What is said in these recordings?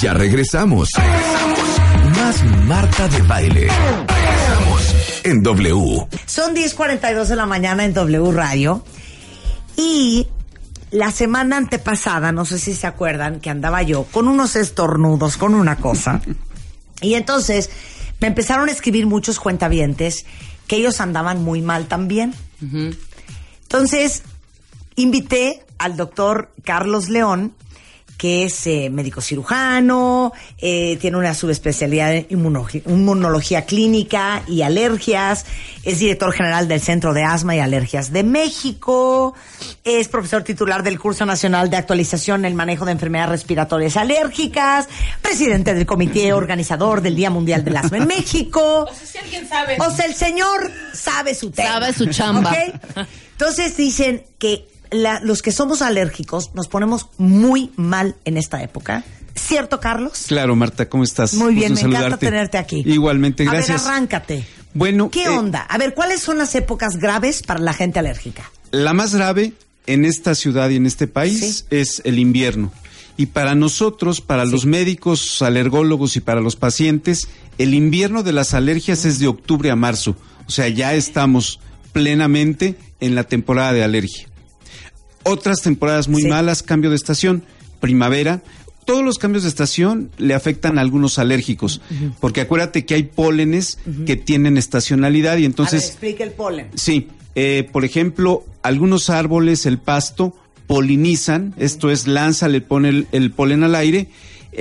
Ya regresamos. Más Marta de Baile. Regresamos en W. Son 10.42 de la mañana en W Radio. Y la semana antepasada, no sé si se acuerdan, que andaba yo con unos estornudos, con una cosa. y entonces me empezaron a escribir muchos cuentavientes que ellos andaban muy mal también. Entonces, invité al doctor Carlos León, que es eh, médico cirujano, eh, tiene una subespecialidad en inmunología, inmunología clínica y alergias, es director general del Centro de Asma y Alergias de México, es profesor titular del Curso Nacional de Actualización en el Manejo de Enfermedades Respiratorias Alérgicas, presidente del comité organizador del Día Mundial del Asma en México. O sea, si alguien sabe. O sea, el señor sabe su tema. Sabe su chamba. ¿Ok? Entonces dicen que la- los que somos alérgicos nos ponemos muy mal en esta época. ¿Cierto, Carlos? Claro, Marta, ¿cómo estás? Muy bien, me en encanta tenerte aquí. Igualmente, gracias. A ver, arráncate. Bueno, ¿Qué eh, onda? A ver, ¿cuáles son las épocas graves para la gente alérgica? La más grave en esta ciudad y en este país es el invierno. Y para nosotros, para los médicos, alergólogos y para los pacientes, el invierno de las alergias es de octubre a marzo. O sea, ya estamos plenamente en la temporada de alergia. Otras temporadas muy Sí. malas, cambio de estación, primavera. Todos los cambios de estación le afectan a algunos alérgicos, porque acuérdate que hay pólenes que tienen estacionalidad y entonces... a ver, explica el polen. Sí, eh, por ejemplo, algunos árboles, el pasto, polinizan, esto es, lanza, le pone el, el polen al aire.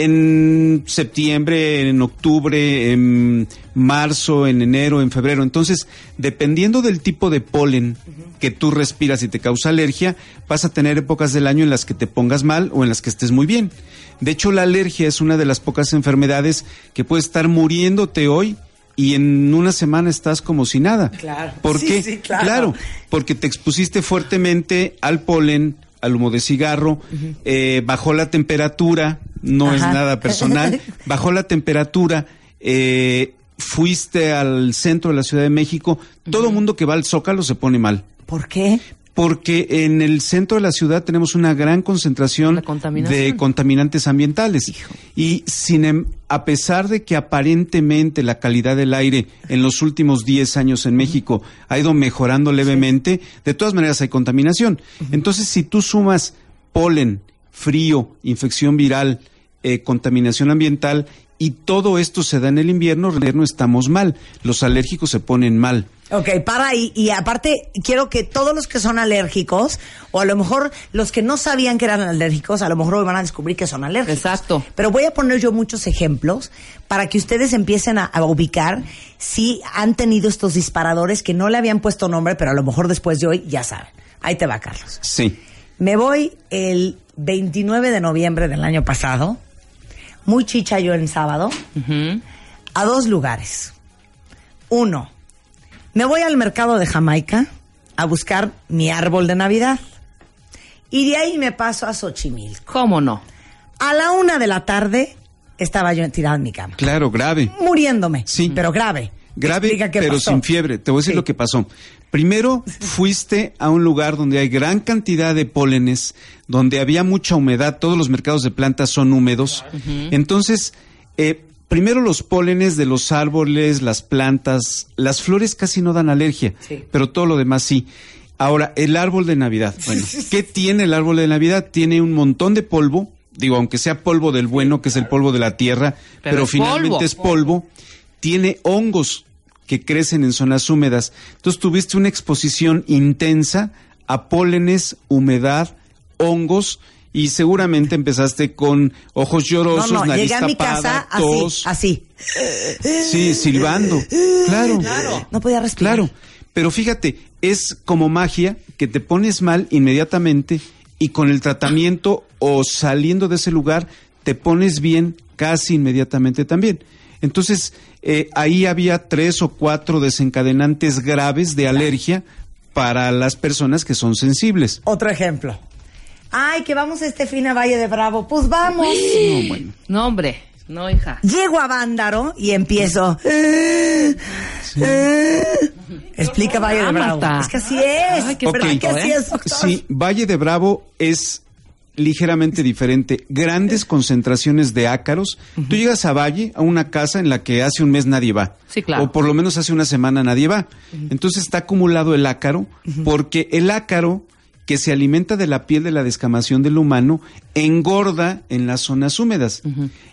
En septiembre, en octubre, en marzo, en enero, en febrero. Entonces, dependiendo del tipo de polen que tú respiras y te causa alergia, vas a tener épocas del año en las que te pongas mal o en las que estés muy bien. De hecho, la alergia es una de las pocas enfermedades que puede estar muriéndote hoy y en una semana estás como si nada. Claro. ¿Por Sí, qué? sí, claro. porque te expusiste fuertemente al polen, al humo de cigarro, eh, bajó la temperatura, no es nada personal, bajó la temperatura, eh, fuiste al centro de la Ciudad de México, todo mundo que va al Zócalo se pone mal. ¿Por qué? Porque en el centro de la ciudad tenemos una gran concentración de contaminantes ambientales. Y sin em- a pesar de que aparentemente la calidad del aire en los últimos 10 años en México ha ido mejorando levemente, de todas maneras hay contaminación. Entonces, si tú sumas polen, frío, infección viral, eh, contaminación ambiental y todo esto se da en el invierno, en el invierno estamos mal. Los alérgicos se ponen mal. Ok, para ahí. Y aparte, quiero que todos los que son alérgicos, o a lo mejor los que no sabían que eran alérgicos, a lo mejor hoy van a descubrir que son alérgicos. Exacto. Pero voy a poner yo muchos ejemplos para que ustedes empiecen a, a ubicar si han tenido estos disparadores que no le habían puesto nombre, pero a lo mejor después de hoy ya saben. Ahí te va, Carlos. Sí. Me voy el 29 de noviembre del año pasado, muy chicha yo en sábado, a dos lugares. Uno, me voy al mercado de Jamaica a buscar mi árbol de Navidad. Y de ahí me paso a Xochimilco. ¿Cómo no? A la una de la tarde estaba yo tirada en mi cama. Claro, grave. Muriéndome. Sí. Pero grave. Grave, pero pasó. sin fiebre. Te voy a decir Sí. lo que pasó. Primero, fuiste a un lugar donde hay gran cantidad de pólenes, donde había mucha humedad. Todos los mercados de plantas son húmedos. Entonces, eh, primero los pólenes de los árboles, las plantas, las flores casi no dan alergia, Sí. pero todo lo demás sí. Ahora, el árbol de Navidad. Bueno, ¿qué tiene el árbol de Navidad? Tiene un montón de polvo, digo, aunque sea polvo del bueno, que es el polvo de la tierra, Pero pero, es finalmente polvo. es polvo, tiene hongos que crecen en zonas húmedas. Entonces tuviste una exposición intensa a pólenes, humedad, hongos y seguramente empezaste con ojos No, llorosos, no, nariz llegué a mi casa así, tos, así. sí, silbando. Claro. No podía respirar. Claro, pero fíjate, es como magia que te pones mal inmediatamente y con el tratamiento o saliendo de ese lugar te pones bien casi inmediatamente también. Entonces, eh, ahí había tres o cuatro desencadenantes graves de alergia para las personas que son sensibles. Otro ejemplo. Ay, que vamos este fin a Valle de Bravo. Pues vamos. No, bueno. No, hombre. No, hija. Llego a Vándaro y empiezo. Explica Valle de Bravo. Es que así es. Ay, qué ¿Verdad Ok. que así ¿eh? es, doctor? Sí, Valle de Bravo es ligeramente diferente. Grandes concentraciones de ácaros. Tú llegas a Valle, a una casa en la que hace un mes nadie va. Sí, claro. O por lo menos hace una semana nadie va. Entonces está acumulado el ácaro, porque el ácaro que se alimenta de la piel de la descamación del humano engorda en las zonas húmedas.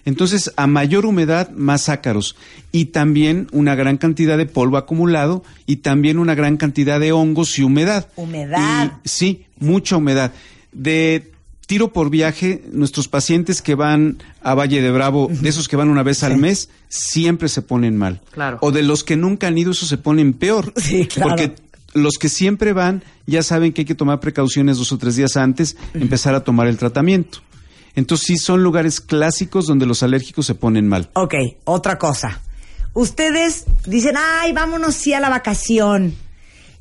Entonces, a mayor humedad, más ácaros. Y también una gran cantidad de polvo acumulado y también una gran cantidad de hongos y humedad. Humedad. Y- sí, mucha humedad. De tiro por viaje, nuestros pacientes que van a Valle de Bravo, de esos que van una vez al mes, siempre se ponen mal. Claro. O de los que nunca han ido, esos se ponen peor. Sí, claro. Porque los que siempre van ya saben que hay que tomar precauciones dos o tres días antes, empezar a tomar el tratamiento. Entonces sí son lugares clásicos donde los alérgicos se ponen mal. Ok, otra cosa. Ustedes dicen, ay, vámonos sí a la vacación.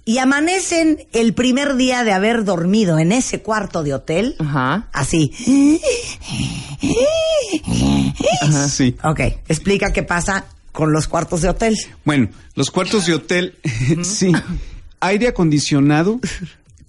Y amanecen el primer día de haber dormido en ese cuarto de hotel. Ajá. Así. Sí. Ok, explica qué pasa con los cuartos de hotel. Bueno, los cuartos de hotel, sí. Aire acondicionado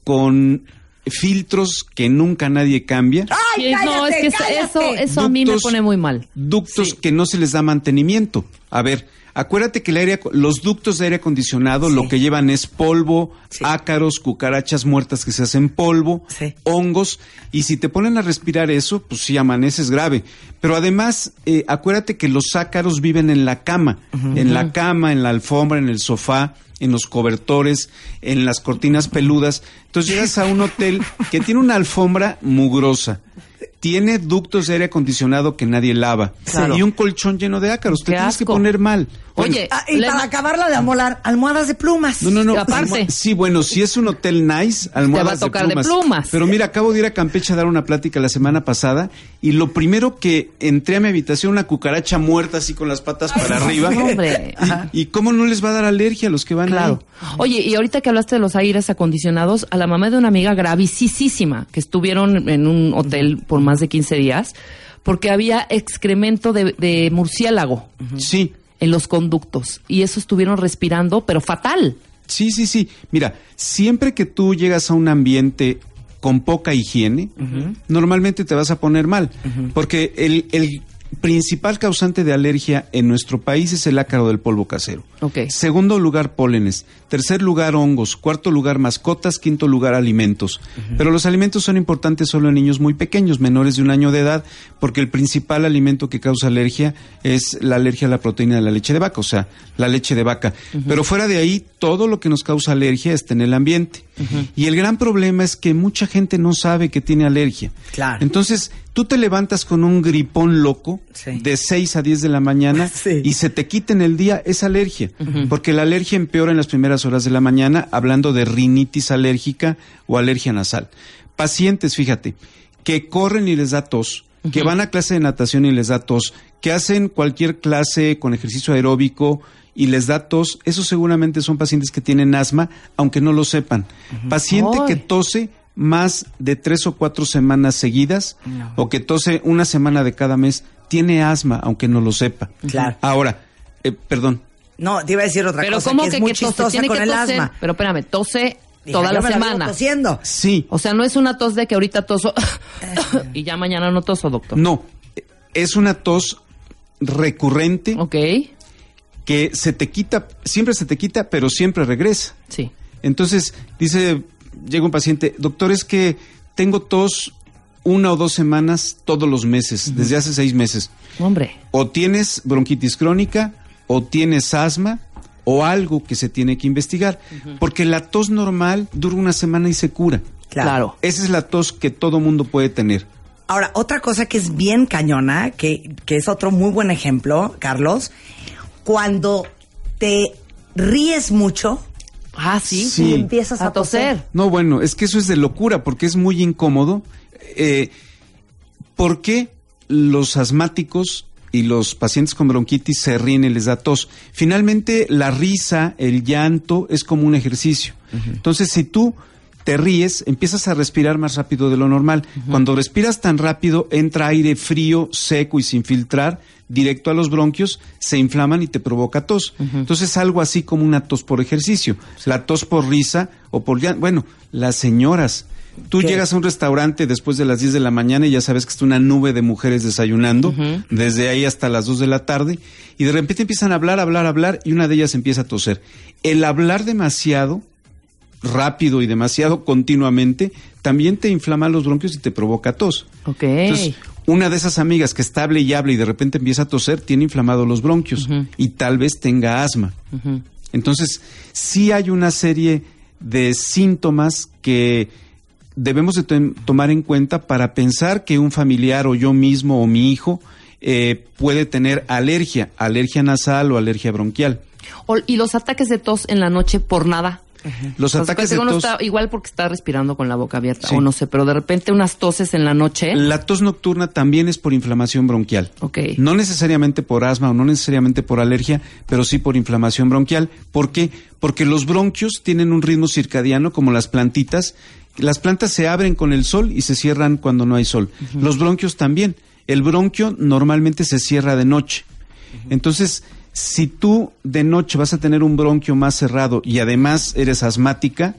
con filtros que nunca nadie cambia. ¡Ay, no, es cállate, que eso- eso, eso a mí me Ductos- pone muy mal. Ductos Sí. que no se les da mantenimiento. A ver, acuérdate que el aire, los ductos de aire acondicionado Sí. lo que llevan es polvo, Sí. ácaros, cucarachas muertas que se hacen polvo, Sí. hongos, y si te ponen a respirar eso, pues sí amaneces grave. Pero además, eh, acuérdate que los ácaros viven en la cama, en la cama, en la alfombra, en el sofá, en los cobertores, en las cortinas peludas. Entonces llegas a un hotel que tiene una alfombra mugrosa. Tiene ductos de aire acondicionado que nadie lava. Claro. Y un colchón lleno de ácaros. Te Qué tienes que poner mal. Bueno, Oye, Ah, y para acabarla de amolar, almohadas de plumas. no, no, no. aparte. Sí, bueno, si es un hotel nice, almohadas Te va a tocar de plumas. Pero mira, acabo de ir a Campeche a dar una plática la semana pasada y lo primero que entré a mi habitación, una cucaracha muerta así con las patas para arriba. Y, y cómo no les va a dar alergia a los que van Claro. ahí? Oye, y ahorita que hablaste de los aires acondicionados, a la mamá de una amiga gravísima que estuvieron en un hotel por más de 15 días porque había excremento de, de murciélago Sí, en los conductos y eso estuvieron respirando, pero fatal. Sí, sí, sí. Mira, siempre que tú llegas a un ambiente con poca higiene, normalmente te vas a poner mal. Porque el, el principal causante de alergia en nuestro país es el ácaro del polvo casero. Ok. Segundo lugar, pólenes. Tercer lugar, hongos. Cuarto lugar, mascotas. Quinto lugar, alimentos. Pero los alimentos son importantes solo en niños muy pequeños, menores de un año de edad, porque el principal alimento que causa alergia es la alergia a la proteína de la leche de vaca, o sea, la leche de vaca. Pero fuera de ahí, todo lo que nos causa alergia está en el ambiente. Y el gran problema es que mucha gente no sabe que tiene alergia. Claro. Entonces, tú te levantas con un gripón loco Sí. de 6 a 10 de la mañana Sí. y se te quita en el día esa alergia, porque la alergia empeora en las primeras horas de la mañana, hablando de rinitis alérgica o alergia nasal. Pacientes, fíjate, que corren y les da tos, que van a clase de natación y les da tos, que hacen cualquier clase con ejercicio aeróbico y les da tos, esos seguramente son pacientes que tienen asma, aunque no lo sepan. Paciente Ay. que tose más de tres o cuatro semanas seguidas o que tose una semana de cada mes, tiene asma, aunque no lo sepa. Claro. Ahora, eh, perdón, No, te iba a decir otra Pero cosa ¿cómo que, que, es muy que tose? chistosa Tiene con que el toser. asma. Pero espérame, tose toda la semana. tosiendo. sí, O sea, no es una tos de que ahorita toso y ya mañana no toso, doctor. no, es una tos recurrente Ok, que se te quita, siempre se te quita, pero siempre regresa. sí. Entonces, dice, llega un paciente, doctor, es que tengo tos una o dos semanas todos los meses, desde hace seis meses. Hombre. O tienes bronquitis crónica, o tienes asma, o algo que se tiene que investigar. Porque la tos normal dura una semana y se cura. Claro. Esa es la tos que todo mundo puede tener. Ahora, otra cosa que es bien cañona, que, que es otro muy buen ejemplo, Carlos, cuando te ríes mucho Ah, sí. Sí. y empiezas a, A toser. No, bueno, es que eso es de locura, porque es muy incómodo. Eh, ¿Por qué? los asmáticos y los pacientes con bronquitis se ríen y les da tos. Finalmente, la risa, el llanto, es como un ejercicio. Entonces, si tú te ríes, empiezas a respirar más rápido de lo normal. Cuando respiras tan rápido, entra aire frío, seco y sin filtrar directo a los bronquios, se inflaman y te provoca tos. Entonces, algo así como una tos por ejercicio. La tos por risa o por. Bueno, las señoras Tú llegas a un restaurante después de las 10 de la mañana y ya sabes que está una nube de mujeres desayunando, desde ahí hasta las 2 de la tarde, y de repente empiezan a hablar, hablar, hablar, y una de ellas empieza a toser. El hablar demasiado, rápido y demasiado continuamente, también te inflama los bronquios y te provoca tos. Ok. Entonces, una de esas amigas que está hable y hable y de repente empieza a toser, tiene inflamados los bronquios y tal vez tenga asma. Entonces, sí hay una serie de síntomas que debemos de tomar en cuenta para pensar que un familiar o yo mismo o mi hijo eh, puede tener alergia, alergia nasal o alergia bronquial. y los ataques de tos en la noche por nada. Los ataques de tos. igual porque está respirando con la boca abierta, o no sé, pero de repente unas toses en la noche. La tos nocturna también es por inflamación bronquial. Ok. No necesariamente por asma o no necesariamente por alergia, pero sí por inflamación bronquial. ¿Por qué? Porque los bronquios tienen un ritmo circadiano como las plantitas las plantas se abren con el sol y se cierran cuando no hay sol. Los bronquios también. El bronquio normalmente se cierra de noche. Entonces, si tú de noche vas a tener un bronquio más cerrado y además eres asmática,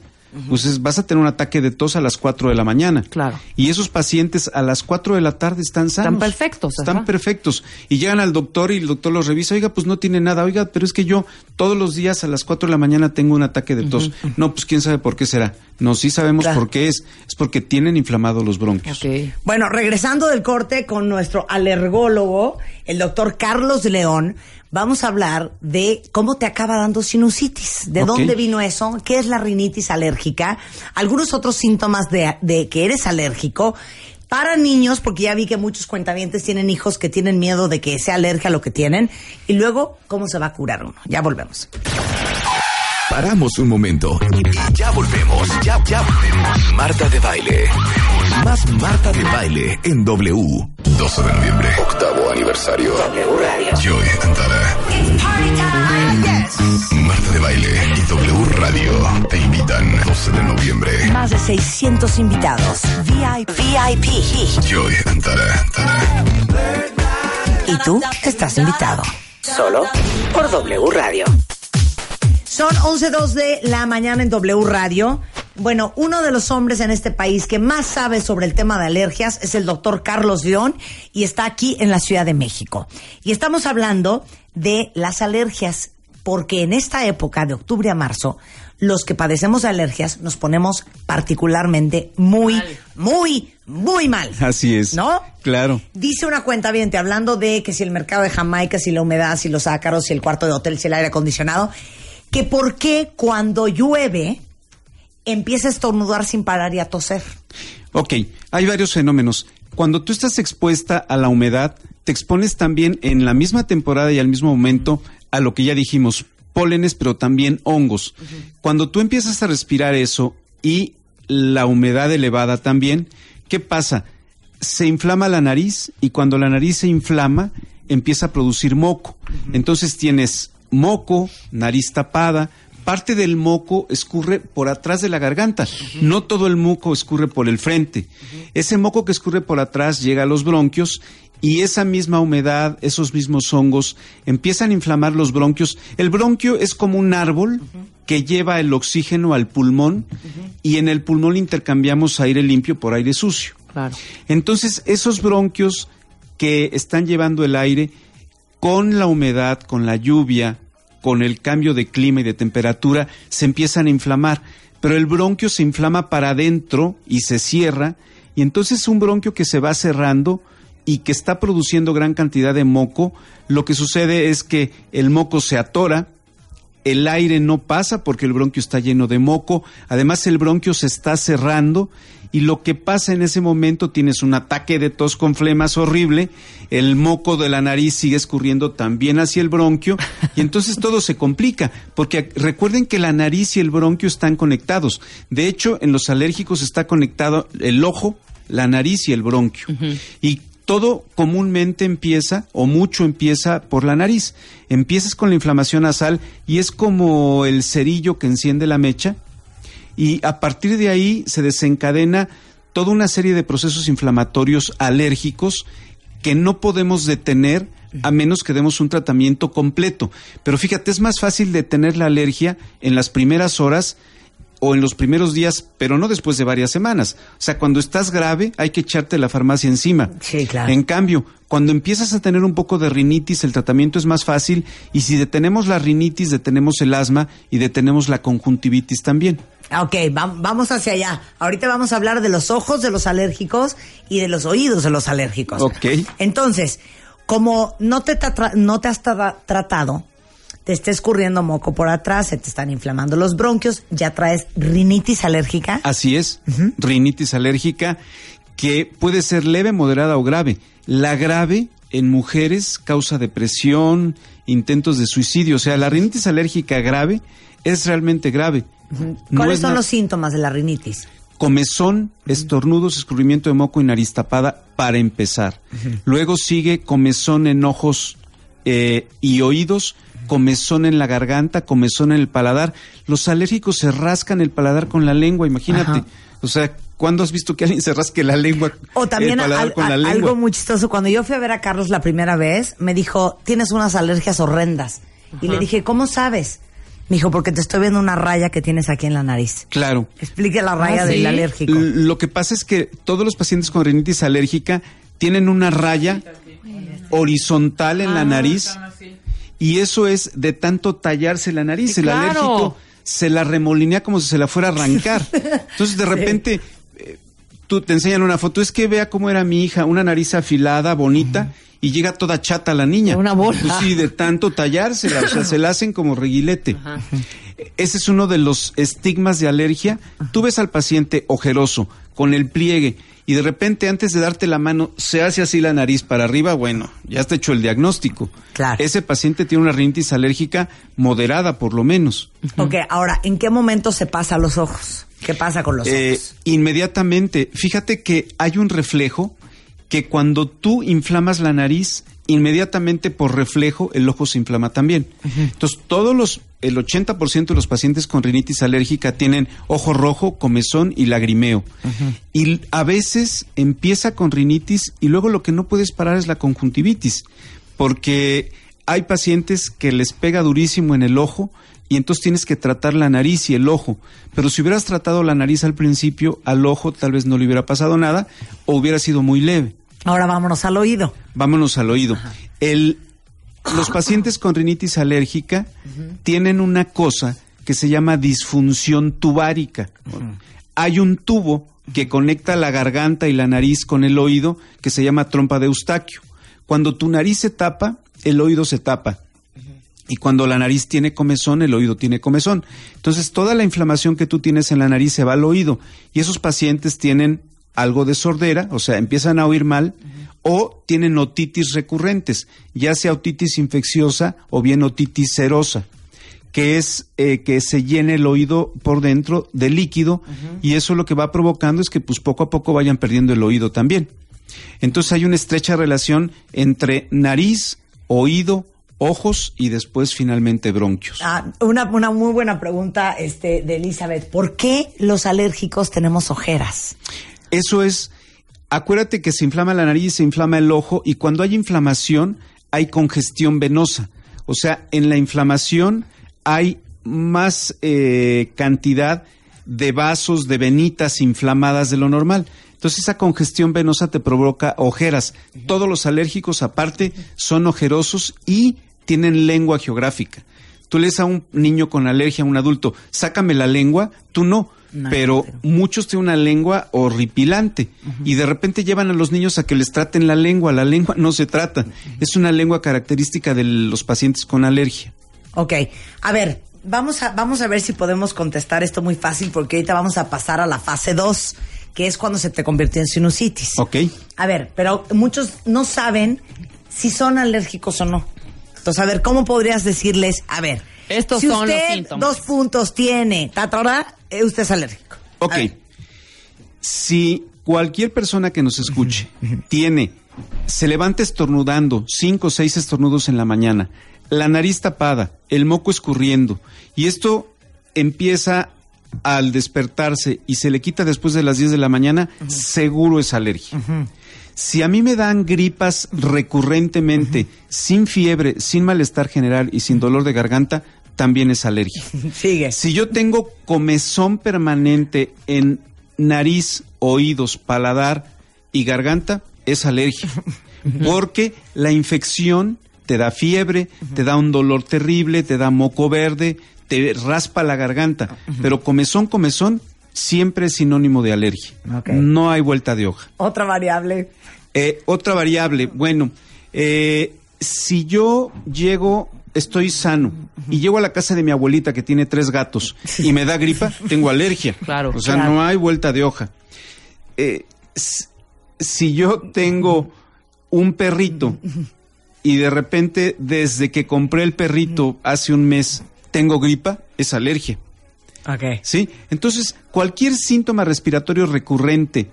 pues vas a tener un ataque de tos a las 4 de la mañana. Claro. Y esos pacientes a las 4 de la tarde están sanos. Están perfectos. Están perfectos. Y llegan al doctor y el doctor los revisa. Oiga, pues no tiene nada. Oiga, pero es que yo todos los días a las 4 de la mañana tengo un ataque de tos. No, pues quién sabe por qué será. No, sí sabemos por qué es. Es porque tienen inflamados los bronquios. Bueno, regresando del corte con nuestro alergólogo, el doctor Carlos León, vamos a hablar de cómo te acaba dando sinusitis, de dónde vino eso, qué es la rinitis alérgica, algunos otros síntomas de, de que eres alérgico. Para niños, porque ya vi que muchos cuentavientes tienen hijos que tienen miedo de que sea alergia a lo que tienen. Y luego, ¿cómo se va a curar uno? Ya volvemos. Paramos un momento y ya volvemos, ya, ya volvemos. Marta de baile. Más Marta de baile en W. 12 de noviembre, octavo aniversario. W Radio. Joy Antara. Marta de baile y W Radio te invitan 12 de noviembre. Más de 600 invitados. VIP. VIP. Joy Antara. Y tú estás invitado. Solo por W Radio. Son 11.02 de la mañana en W Radio. Bueno, uno de los hombres en este país que más sabe sobre el tema de alergias es el doctor Carlos León y está aquí en la Ciudad de México. Y estamos hablando de las alergias, porque en esta época de octubre a marzo, los que padecemos de alergias nos ponemos particularmente muy, muy, muy mal. Así es. ¿No? Claro. Dice una cuenta bien, hablando de que si el mercado de Jamaica, si la humedad, si los ácaros, si el cuarto de hotel, si el aire acondicionado que por qué cuando llueve empieza a estornudar sin parar y a toser. Ok, hay varios fenómenos. Cuando tú estás expuesta a la humedad, te expones también en la misma temporada y al mismo momento a lo que ya dijimos, pólenes, pero también hongos. Cuando tú empiezas a respirar eso y la humedad elevada también, ¿qué pasa? Se inflama la nariz y cuando la nariz se inflama, empieza a producir moco. Entonces tienes moco, nariz tapada, parte del moco escurre por atrás de la garganta. No todo el moco escurre por el frente. Ese moco que escurre por atrás llega a los bronquios y esa misma humedad, esos mismos hongos, empiezan a inflamar los bronquios. El bronquio es como un árbol que lleva el oxígeno al pulmón y en el pulmón intercambiamos aire limpio por aire sucio. Entonces, esos bronquios que están llevando el aire con la humedad, con la lluvia, con el cambio de clima y de temperatura, se empiezan a inflamar. Pero el bronquio se inflama para adentro y se cierra, y entonces un bronquio que se va cerrando y que está produciendo gran cantidad de moco, lo que sucede es que el moco se atora, el aire no pasa porque el bronquio está lleno de moco, además el bronquio se está cerrando y lo que pasa en ese momento tienes un ataque de tos con flemas horrible, el moco de la nariz sigue escurriendo también hacia el bronquio y entonces todo se complica, porque recuerden que la nariz y el bronquio están conectados. De hecho, en los alérgicos está conectado el ojo, la nariz y el bronquio. Y todo comúnmente empieza, o mucho empieza por la nariz. Empiezas con la inflamación nasal y es como el cerillo que enciende la mecha, y a partir de ahí se desencadena toda una serie de procesos inflamatorios alérgicos que no podemos detener a menos que demos un tratamiento completo. Pero fíjate, es más fácil detener la alergia en las primeras horas o en los primeros días, pero no después de varias semanas. O sea, cuando estás grave hay que echarte la farmacia encima. Sí, claro. En cambio, cuando empiezas a tener un poco de rinitis, el tratamiento es más fácil y si detenemos la rinitis, detenemos el asma y detenemos la conjuntivitis también. Ah, Ok, va- vamos hacia allá. Ahorita vamos a hablar de los ojos de los alérgicos y de los oídos de los alérgicos. Ok. Entonces, como no te, tra- no te has tra- tratado, te está escurriendo moco por atrás, se te están inflamando los bronquios, ya traes rinitis alérgica. Así es, rinitis alérgica que puede ser leve, moderada o grave. La grave en mujeres causa depresión, intentos de suicidio. O sea, la rinitis alérgica grave es realmente grave. ¿Cuáles es son los síntomas de la rinitis? Comezón, estornudos, escurrimiento de moco y nariz tapada para empezar. Luego sigue comezón en ojos eh, y oídos, comezón en la garganta, comezón en el paladar. Los alérgicos se rascan el paladar con la lengua, imagínate. Ajá. O sea, ¿cuándo has visto que alguien se rasque la lengua? O también el paladar al- con la lengua? algo muy chistoso. Cuando yo fui a ver a Carlos la primera vez, me dijo, tienes unas alergias horrendas. Y le dije, ¿cómo sabes? Me dijo, porque te estoy viendo una raya que tienes aquí en la nariz. Claro. Explique la raya Ah, del ¿sí? alérgico. L- Lo que pasa es que todos los pacientes con rinitis alérgica tienen una raya horizontal en la nariz y eso es de tanto tallarse la nariz. Sí, el claro. alérgico se la remolinea como si se la fuera a arrancar. Entonces de repente eh, tú te enseñan una foto, es que vea cómo era mi hija, una nariz afilada, bonita. Y llega toda chata la niña. Una bola. Pues sí, de tanto tallársela, o sea, se la hacen como reguilete. Ese es uno de los estigmas de alergia. Tú ves al paciente ojeroso, con el pliegue, y de repente antes de darte la mano se hace así la nariz para arriba, bueno, ya está hecho el diagnóstico. Claro. Ese paciente tiene una rinitis alérgica moderada, por lo menos. Ok, ahora, ¿en qué momento se pasa a los ojos? ¿Qué pasa con los Eh, ojos? inmediatamente, fíjate que hay un reflejo que cuando tú inflamas la nariz, inmediatamente por reflejo el ojo se inflama también. Entonces, todos los, el 80% de los pacientes con rinitis alérgica tienen ojo rojo, comezón y lagrimeo. Y a veces empieza con rinitis y luego lo que no puedes parar es la conjuntivitis, porque hay pacientes que les pega durísimo en el ojo y entonces tienes que tratar la nariz y el ojo. Pero si hubieras tratado la nariz al principio, al ojo tal vez no le hubiera pasado nada o hubiera sido muy leve. Ahora vámonos al oído. Vámonos al oído. El, los pacientes con rinitis alérgica tienen una cosa que se llama disfunción tubárica. Hay un tubo que conecta la garganta y la nariz con el oído que se llama trompa de Eustaquio. Cuando tu nariz se tapa, el oído se tapa. Y cuando la nariz tiene comezón, el oído tiene comezón. Entonces, toda la inflamación que tú tienes en la nariz se va al oído. Y esos pacientes tienen algo de sordera, o sea, empiezan a oír mal, o tienen otitis recurrentes, ya sea otitis infecciosa o bien otitis serosa, que es eh, que se llene el oído por dentro de líquido, y eso lo que va provocando es que pues poco a poco vayan perdiendo el oído también. Entonces hay una estrecha relación entre nariz, oído, ojos y después finalmente bronquios. Ah, una, una muy buena pregunta este, de Elizabeth. ¿Por qué los alérgicos tenemos ojeras? Eso es, acuérdate que se inflama la nariz, se inflama el ojo y cuando hay inflamación hay congestión venosa. O sea, en la inflamación hay más eh, cantidad de vasos, de venitas inflamadas de lo normal. Entonces esa congestión venosa te provoca ojeras. Todos los alérgicos aparte son ojerosos y tienen lengua geográfica. Tú lees a un niño con alergia, a un adulto, sácame la lengua, tú no. pero muchos tienen una lengua horripilante y de repente llevan a los niños a que les traten la lengua. La lengua no se trata. Es una lengua característica de los pacientes con alergia. Ok, a ver, vamos a, vamos a ver si podemos contestar esto muy fácil porque ahorita vamos a pasar a la fase 2, que es cuando se te convirtió en sinusitis. ¿Ok? A ver, pero muchos no saben si son alérgicos o no. Entonces, a ver, ¿cómo podrías decirles? A ver, Estos si son los usted síntomas. dos puntos tiene, tatora, eh, usted es alérgico. Ok. Si cualquier persona que nos escuche tiene se levanta estornudando, cinco o seis estornudos en la mañana, la nariz tapada, el moco escurriendo, y esto empieza al despertarse y se le quita después de las 10 de la mañana, seguro es alergia. Si a mí me dan gripas recurrentemente, sin fiebre, sin malestar general y sin dolor de garganta, también es alergia. Sigue. Si yo tengo comezón permanente en nariz, oídos, paladar y garganta, es alergia. Porque la infección te da fiebre, te da un dolor terrible, te da moco verde, te raspa la garganta. Pero comezón, comezón, siempre es sinónimo de alergia. No hay vuelta de hoja. Otra variable. Eh, otra variable, bueno, eh, si yo llego, estoy sano, y llego a la casa de mi abuelita que tiene tres gatos y me da gripa, tengo alergia. Claro. O sea, Claro. no hay vuelta de hoja. Eh, si yo tengo un perrito y de repente, desde que compré el perrito hace un mes, tengo gripa, es alergia. Ok. ¿Sí? Entonces, cualquier síntoma respiratorio recurrente,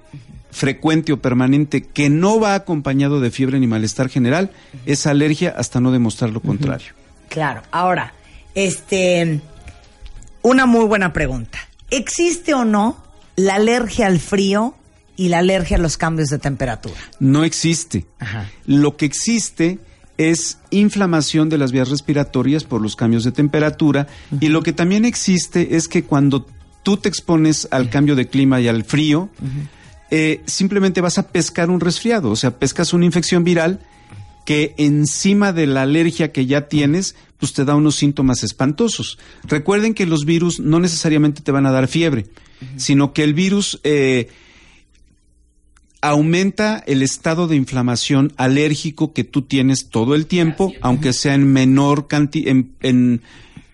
frecuente o permanente que no va acompañado de fiebre ni malestar general es alergia hasta no demostrar lo contrario. Claro. Ahora, este, una muy buena pregunta. ¿Existe o no la alergia al frío y la alergia a los cambios de temperatura? No existe. Ajá. Lo que existe es inflamación de las vías respiratorias por los cambios de temperatura y lo que también existe es que cuando tú te expones al cambio de clima y al frío, eh, simplemente vas a pescar un resfriado, o sea, pescas una infección viral que encima de la alergia que ya tienes, pues te da unos síntomas espantosos. Recuerden que los virus no necesariamente te van a dar fiebre, sino que el virus eh, aumenta el estado de inflamación alérgico que tú tienes todo el tiempo, aunque sea en menor canti en, en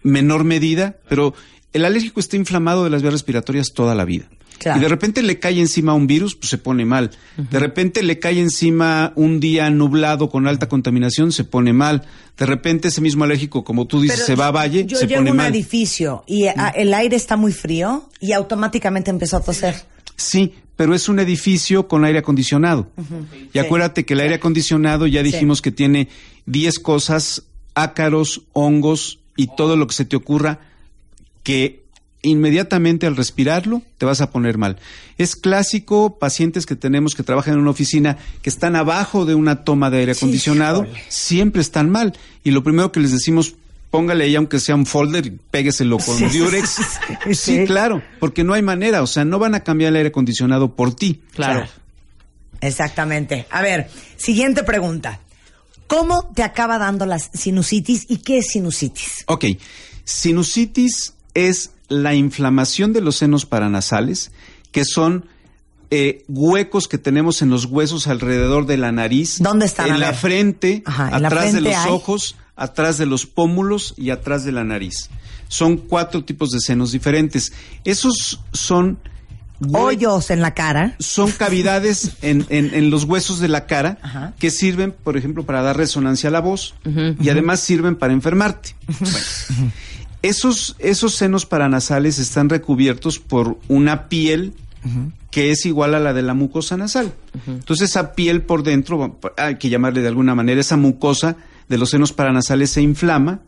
menor medida, pero el alérgico está inflamado de las vías respiratorias toda la vida. Claro. Y de repente le cae encima un virus, pues se pone mal. De repente le cae encima un día nublado con alta contaminación, se pone mal. De repente ese mismo alérgico, como tú dices, Pero se va a valle, Yo se llego pone a un mal. edificio y ah, el aire está muy frío y automáticamente empezó a toser. Sí, pero es un edificio con aire acondicionado. Y Sí. acuérdate que el aire acondicionado ya dijimos que tiene 10 cosas, ácaros, hongos y todo lo que se te ocurra que inmediatamente al respirarlo te vas a poner mal. Es clásico pacientes que tenemos que trabajan en una oficina que están abajo de una toma de aire acondicionado, siempre están mal. Y lo primero que les decimos, póngale ahí aunque sea un folder y pégueselo con Sí. Durex. Sí. Sí, claro, porque no hay manera, o sea, no van a cambiar el aire acondicionado por ti. Claro. Exactamente. A ver, siguiente pregunta. ¿Cómo te acaba dando la sinusitis y qué es sinusitis? Ok, sinusitis es la inflamación de los senos paranasales, que son eh, huecos que tenemos en los huesos alrededor de la nariz. ¿Dónde están? En la frente, Ajá, en la atrás de los hay. ojos, atrás de los pómulos y atrás de la nariz. Son cuatro tipos de senos diferentes. Esos son Hoyos en la cara. son cavidades en, en- en los huesos de la cara Ajá. que sirven, por ejemplo, para dar resonancia a la voz y además sirven para enfermarte. Bueno, esos, esos senos paranasales están recubiertos por una piel que es igual a la de la mucosa nasal. Entonces esa piel por dentro, hay que llamarle de alguna manera, esa mucosa de los senos paranasales se inflama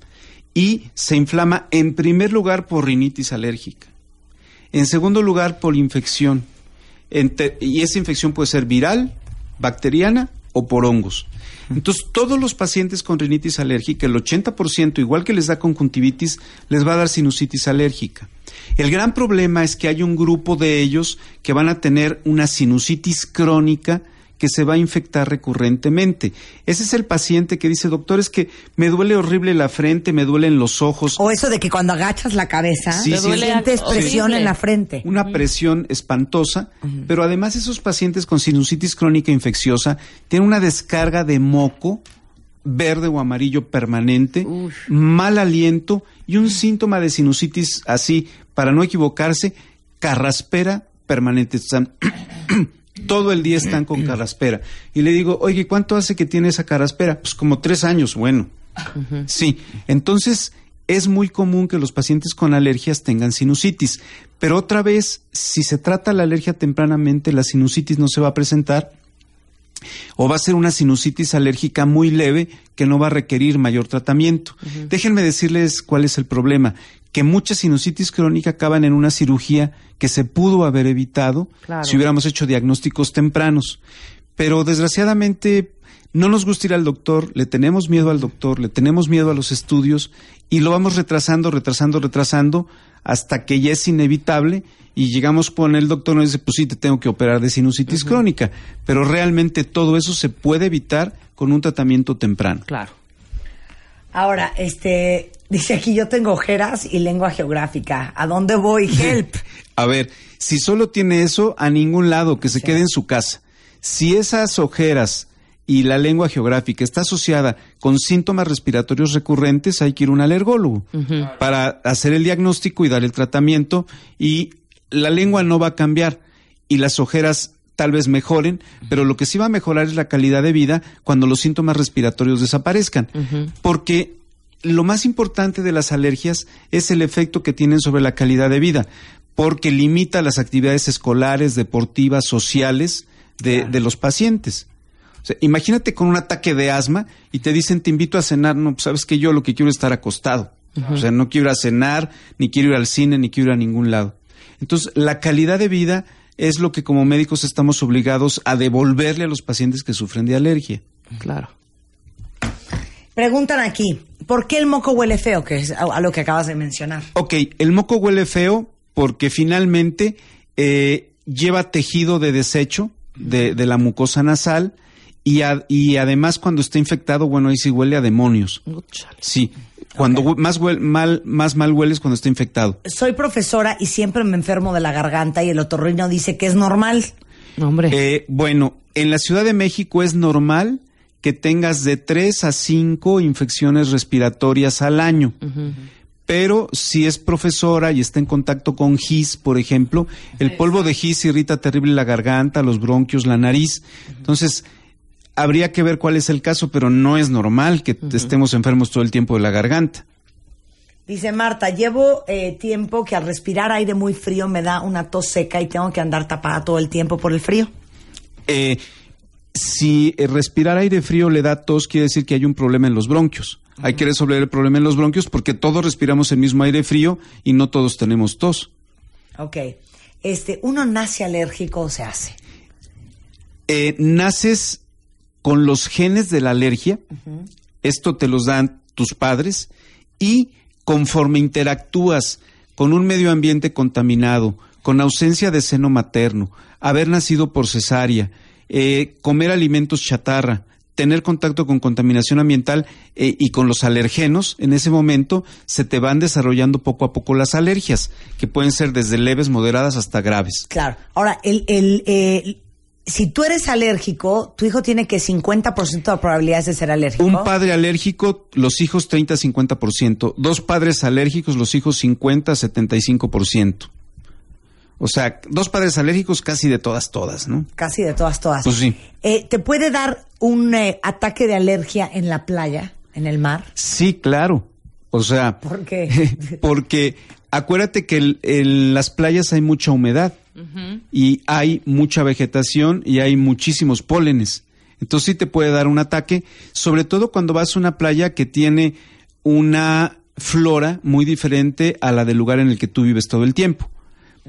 y se inflama en primer lugar por rinitis alérgica. En segundo lugar, por infección. Y esa infección puede ser viral, bacteriana o por hongos. Entonces, todos los pacientes con rinitis alérgica, el 80%, igual que les da conjuntivitis, les va a dar sinusitis alérgica. El gran problema es que hay un grupo de ellos que van a tener una sinusitis crónica que se va a infectar recurrentemente. Ese es el paciente que dice, doctor, es que me duele horrible la frente, me duelen los ojos, O eso de que cuando agachas la cabeza, Sí, sí. sientes Horrible. presión en la frente. una presión espantosa, pero además esos pacientes con sinusitis crónica infecciosa tienen una descarga de moco verde o amarillo permanente, mal aliento y un síntoma de sinusitis así, para no equivocarse, carraspera permanente. Todo el día están con carraspera. Y le digo, oye, ¿cuánto hace que tiene esa carraspera? Pues como tres años, bueno. Sí, entonces es muy común que los pacientes con alergias tengan sinusitis, pero otra vez, si se trata la alergia tempranamente, la sinusitis no se va a presentar o va a ser una sinusitis alérgica muy leve que no va a requerir mayor tratamiento. Déjenme decirles cuál es el problema, que muchas sinusitis crónica acaban en una cirugía que se pudo haber evitado Claro. si hubiéramos hecho diagnósticos tempranos. Pero desgraciadamente no nos gusta ir al doctor, le tenemos miedo al doctor, le tenemos miedo a los estudios y lo vamos retrasando, retrasando, retrasando hasta que ya es inevitable y llegamos con el doctor y nos dice, pues sí, te tengo que operar de sinusitis crónica, pero realmente todo eso se puede evitar con un tratamiento temprano. Claro. Ahora, este, dice aquí, yo tengo ojeras y lengua geográfica. ¿A dónde voy? Help. A ver, si solo tiene eso, a ningún lado, que se Sí. quede en su casa. Si esas ojeras y la lengua geográfica está asociada con síntomas respiratorios recurrentes, hay que ir a un alergólogo para hacer el diagnóstico y dar el tratamiento. Y la lengua no va a cambiar y las ojeras tal vez mejoren, pero lo que sí va a mejorar es la calidad de vida cuando los síntomas respiratorios desaparezcan. Porque lo más importante de las alergias es el efecto que tienen sobre la calidad de vida, porque limita las actividades escolares, deportivas, sociales de, de los pacientes. O sea, imagínate con un ataque de asma y te dicen te invito a cenar, no, pues sabes que yo lo que quiero es estar acostado. O sea, no quiero ir a cenar, ni quiero ir al cine, ni quiero ir a ningún lado. Entonces, la calidad de vida es lo que como médicos estamos obligados a devolverle a los pacientes que sufren de alergia. Claro. Preguntan aquí, ¿por qué el moco huele feo? Que es a, a lo que acabas de mencionar. Ok, el moco huele feo porque finalmente eh, lleva tejido de desecho de, de la mucosa nasal y, a- y además cuando está infectado, bueno, ahí sí huele a demonios. Oh. Sí, cuando más, huel- mal, más mal huele es cuando está infectado. Soy profesora y siempre me enfermo de la garganta y el otorrino dice que es normal. No, hombre. Eh, bueno, en la Ciudad de México es normal que tengas de 3 a 5 infecciones respiratorias al año. Pero si es profesora y está en contacto con gis, por ejemplo, el polvo de gis irrita terrible la garganta, los bronquios, la nariz. Entonces, habría que ver cuál es el caso, pero no es normal que estemos enfermos todo el tiempo de la garganta. Dice Marta, llevo eh, tiempo que al respirar aire muy frío me da una tos seca y tengo que andar tapada todo el tiempo por el frío. Eh, si eh, respirar aire frío le da tos, quiere decir que hay un problema en los bronquios. Hay que resolver el problema en los bronquios porque todos respiramos el mismo aire frío y no todos tenemos tos. Ok. Este, ¿uno nace alérgico o se hace? Eh, naces con los genes de la alergia, esto te los dan tus padres, y conforme interactúas con un medio ambiente contaminado, con ausencia de seno materno, haber nacido por cesárea, eh, comer alimentos chatarra, tener contacto con contaminación ambiental eh, y con los alergenos, en ese momento se te van desarrollando poco a poco las alergias, que pueden ser desde leves, moderadas hasta graves. Claro. Ahora, el, el, eh, si tú eres alérgico, tu hijo tiene que 50% de probabilidades de ser alérgico. Un padre alérgico, los hijos 30-50%. Dos padres alérgicos, los hijos 50-75%. O sea, dos padres alérgicos casi de todas, todas, ¿no? Casi de todas, todas. Pues sí. Eh, ¿Te puede dar un eh, ataque de alergia en la playa, en el mar? Sí, claro. O sea, ¿Por qué? porque acuérdate que el- en las playas hay mucha humedad y hay mucha vegetación y hay muchísimos pólenes. Entonces sí te puede dar un ataque, sobre todo cuando vas a una playa que tiene una flora muy diferente a la del lugar en el que tú vives todo el tiempo.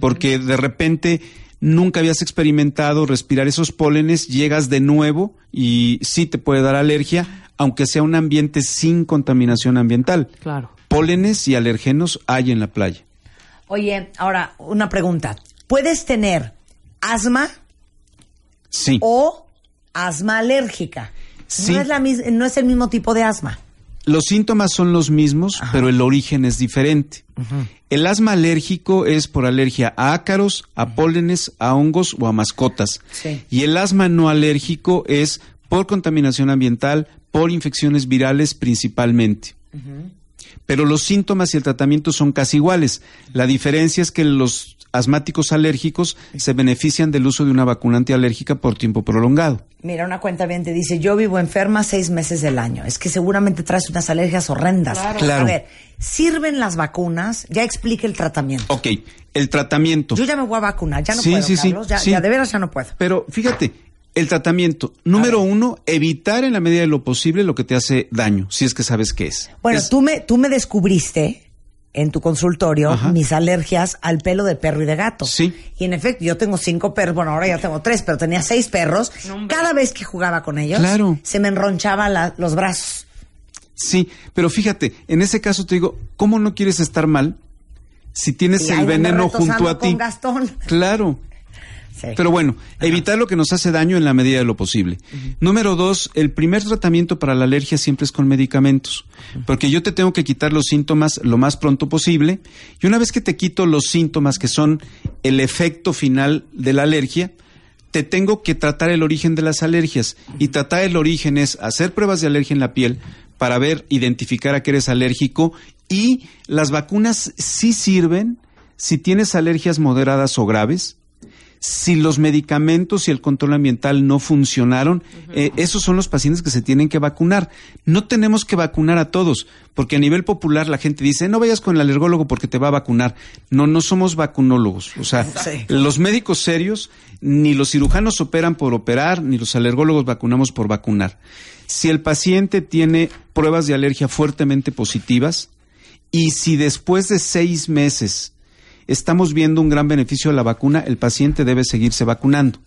Porque de repente nunca habías experimentado respirar esos pólenes, llegas de nuevo y sí te puede dar alergia, aunque sea un ambiente sin contaminación ambiental. Claro. Pólenes y alergenos hay en la playa. Oye, ahora, una pregunta. ¿Puedes tener asma Sí. o asma alérgica? Sí. No, es la no es el mismo tipo de asma. Los síntomas son los mismos, pero el origen es diferente. El asma alérgico es por alergia a ácaros, a pólenes, a hongos o a mascotas. Sí. Y el asma no alérgico es por contaminación ambiental, por infecciones virales principalmente. Pero los síntomas y el tratamiento son casi iguales. La diferencia es que los asmáticos alérgicos se benefician del uso de una vacuna antialérgica por tiempo prolongado. Mira, una cuenta bien te dice, yo vivo enferma seis meses del año. Es que seguramente traes unas alergias horrendas. Claro. A ver, ¿sirven las vacunas? Ya explique el tratamiento. Ok, el tratamiento. Yo ya me voy a vacunar, ya no Sí, puedo, sí, sí, Carlos. Ya, sí. ya de veras ya no puedo. Pero fíjate, El tratamiento, número uno, evitar en la medida de lo posible lo que te hace daño, si es que sabes qué es. Bueno, Es- tú me, tú me descubriste en tu consultorio Ajá. mis alergias al pelo de perro y de gato. Sí. Y en efecto, yo tengo cinco perros, bueno, ahora ya tengo tres, pero tenía seis perros. Cada vez que jugaba con ellos, Claro. se me enronchaban la- los brazos. Sí, pero fíjate, en ese caso te digo, ¿cómo no quieres estar mal si tienes Y el veneno junto a ti? con Gastón. Claro. Sí. Pero bueno, evitar lo que nos hace daño en la medida de lo posible. Número dos, el primer tratamiento para la alergia siempre es con medicamentos, porque yo te tengo que quitar los síntomas lo más pronto posible y una vez que te quito los síntomas que son el efecto final de la alergia, te tengo que tratar el origen de las alergias y tratar el origen es hacer pruebas de alergia en la piel para ver, identificar a qué eres alérgico y las vacunas sí sirven si tienes alergias moderadas o graves si los medicamentos y el control ambiental no funcionaron, eh, esos son los pacientes que se tienen que vacunar. No tenemos que vacunar a todos, porque a nivel popular la gente dice, no vayas con el alergólogo porque te va a vacunar. No, no somos vacunólogos. O sea, Sí. los médicos serios, ni los cirujanos operan por operar, ni los alergólogos vacunamos por vacunar. Si el paciente tiene pruebas de alergia fuertemente positivas, y si después de seis meses estamos viendo un gran beneficio de la vacuna, el paciente debe seguirse vacunando.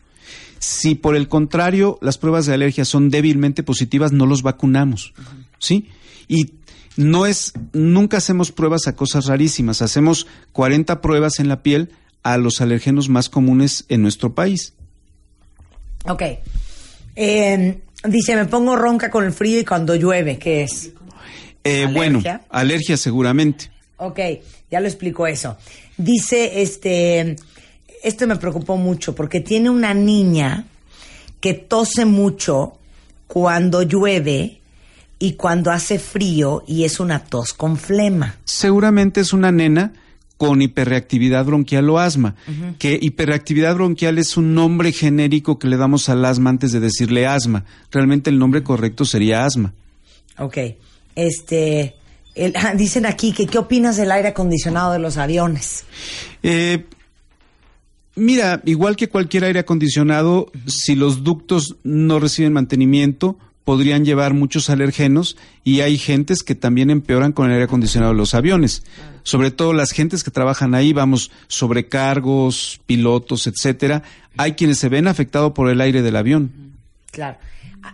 Si por el contrario las pruebas de alergia son débilmente positivas, no los vacunamos. ¿Sí? Y no es, nunca hacemos pruebas a cosas rarísimas. Hacemos 40 pruebas en la piel a los alergenos más comunes en nuestro país. Ok. Eh, dice, me pongo ronca con el frío y cuando llueve, ¿qué es? Eh, ¿Alergia? bueno, alergia seguramente. Ok, ya lo explico eso. Dice, este, esto me preocupó mucho porque tiene una niña que tose mucho cuando llueve y cuando hace frío y es una tos con flema. seguramente es una nena con hiperreactividad bronquial o asma, que hiperreactividad bronquial es un nombre genérico que le damos al asma antes de decirle asma. Realmente el nombre correcto sería asma. Ok, este, el- dicen aquí que qué opinas del aire acondicionado de los aviones. Eh, mira, igual que cualquier aire acondicionado, si los ductos no reciben mantenimiento, podrían llevar muchos alergenos y hay gentes que también empeoran con el aire acondicionado de los aviones. Sobre todo las gentes que trabajan ahí, vamos, sobrecargos, pilotos, etcétera, hay quienes se ven afectados por el aire del avión. Claro.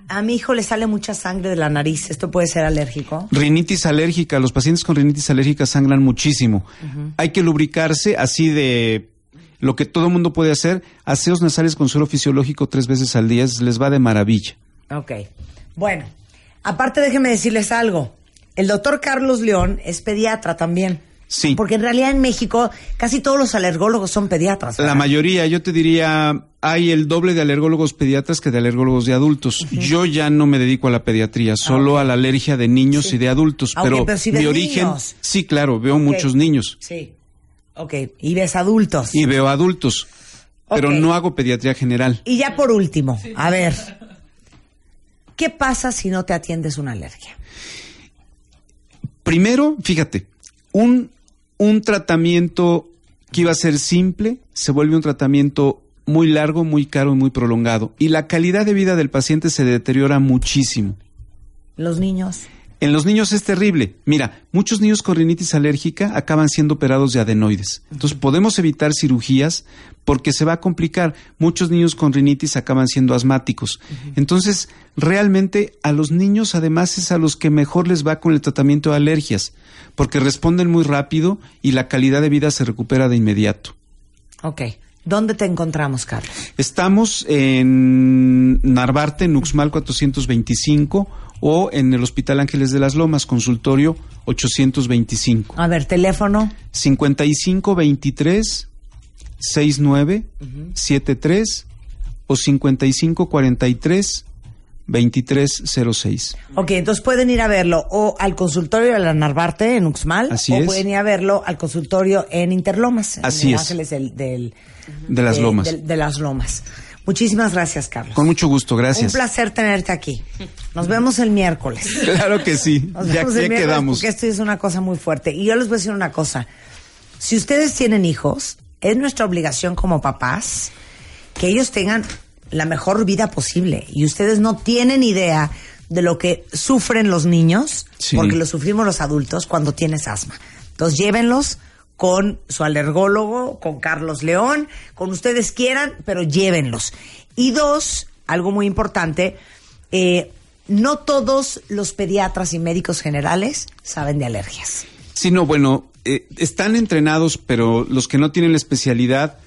A, mi hijo le sale mucha sangre de la nariz. ¿Esto puede ser alérgico? Rinitis alérgica, los pacientes con rinitis alérgica sangran muchísimo. Hay que lubricarse así de lo que todo mundo puede hacer, aseos nasales con suero fisiológico tres veces al día, es- les va de maravilla. Ok. Bueno, aparte déjenme decirles algo. El doctor Carlos León es pediatra también. Sí. Porque en realidad en México casi todos los alergólogos son pediatras. La mayoría, yo te diría, hay el doble de alergólogos pediatras que de alergólogos de adultos. Yo ya no me dedico a la pediatría, solo a la alergia de niños Sí. y de adultos. Ah, pero, pero sí mi origen, niños. sí, claro, veo muchos niños Sí. Ok. Y ves adultos. y veo adultos, pero no hago pediatría general. Y ya por último, a ver. ¿Qué pasa si no te atiendes una alergia? Primero, fíjate, un, un tratamiento que iba a ser simple se vuelve un tratamiento muy largo, muy caro y muy prolongado. Y la calidad de vida del paciente se deteriora muchísimo. Los niños. En los niños es terrible. Mira, muchos niños con rinitis alérgica acaban siendo operados de adenoides. Entonces podemos evitar cirugías porque se va a complicar. Muchos niños con rinitis acaban siendo asmáticos. Entonces, realmente a los niños además es a los que mejor les va con el tratamiento de alergias, porque responden muy rápido y la calidad de vida se recupera de inmediato. Ok. ¿Dónde te encontramos, Carlos? Estamos en Narvarte, en Uxmal 425 o en el Hospital Ángeles de las Lomas, consultorio 825. A ver, teléfono. 5523 69 73 o 5543 2306. Ok, entonces pueden ir a verlo o al consultorio de la Narvarte en Uxmal Así o es. pueden ir a verlo al consultorio en Interlomas, en Así el es. Ángeles del, del- De las de- Lomas. de las Lomas. Muchísimas gracias, Carlos. Con mucho gusto, Un gracias. placer tenerte aquí. Nos vemos el miércoles. Claro que sí. Nos Ya, vemos ya el miércoles quedamos. Porque esto es una cosa muy fuerte. Y yo les voy a decir una cosa. Si ustedes tienen hijos, es nuestra obligación como papás que ellos tengan la mejor vida posible. Y ustedes no tienen idea de lo que sufren los niños, Sí. porque lo sufrimos los adultos cuando tienes asma. Entonces llévenlos con su alergólogo, con Carlos León, con ustedes quieran, pero llévenlos. Y dos, algo muy importante, eh, no todos los pediatras y médicos generales saben de alergias. Sí, no, bueno, eh, están entrenados, pero los que no tienen la especialidad,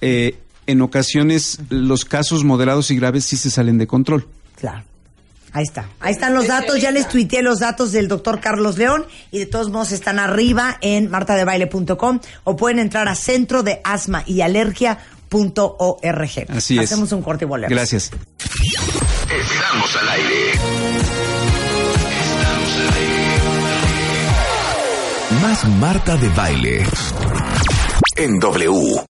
eh, en ocasiones los casos moderados y graves sí se salen de control. Claro. Ahí está. Ahí están los datos. Ya les tuiteé los datos del doctor Carlos León y de todos modos están arriba en martadebaile.com o pueden entrar a centro de asma y alergia.org. Así es. Hacemos un corte y volvemos. Gracias. Estamos al aire. Estamos al aire. Más Marta de Baile. En W.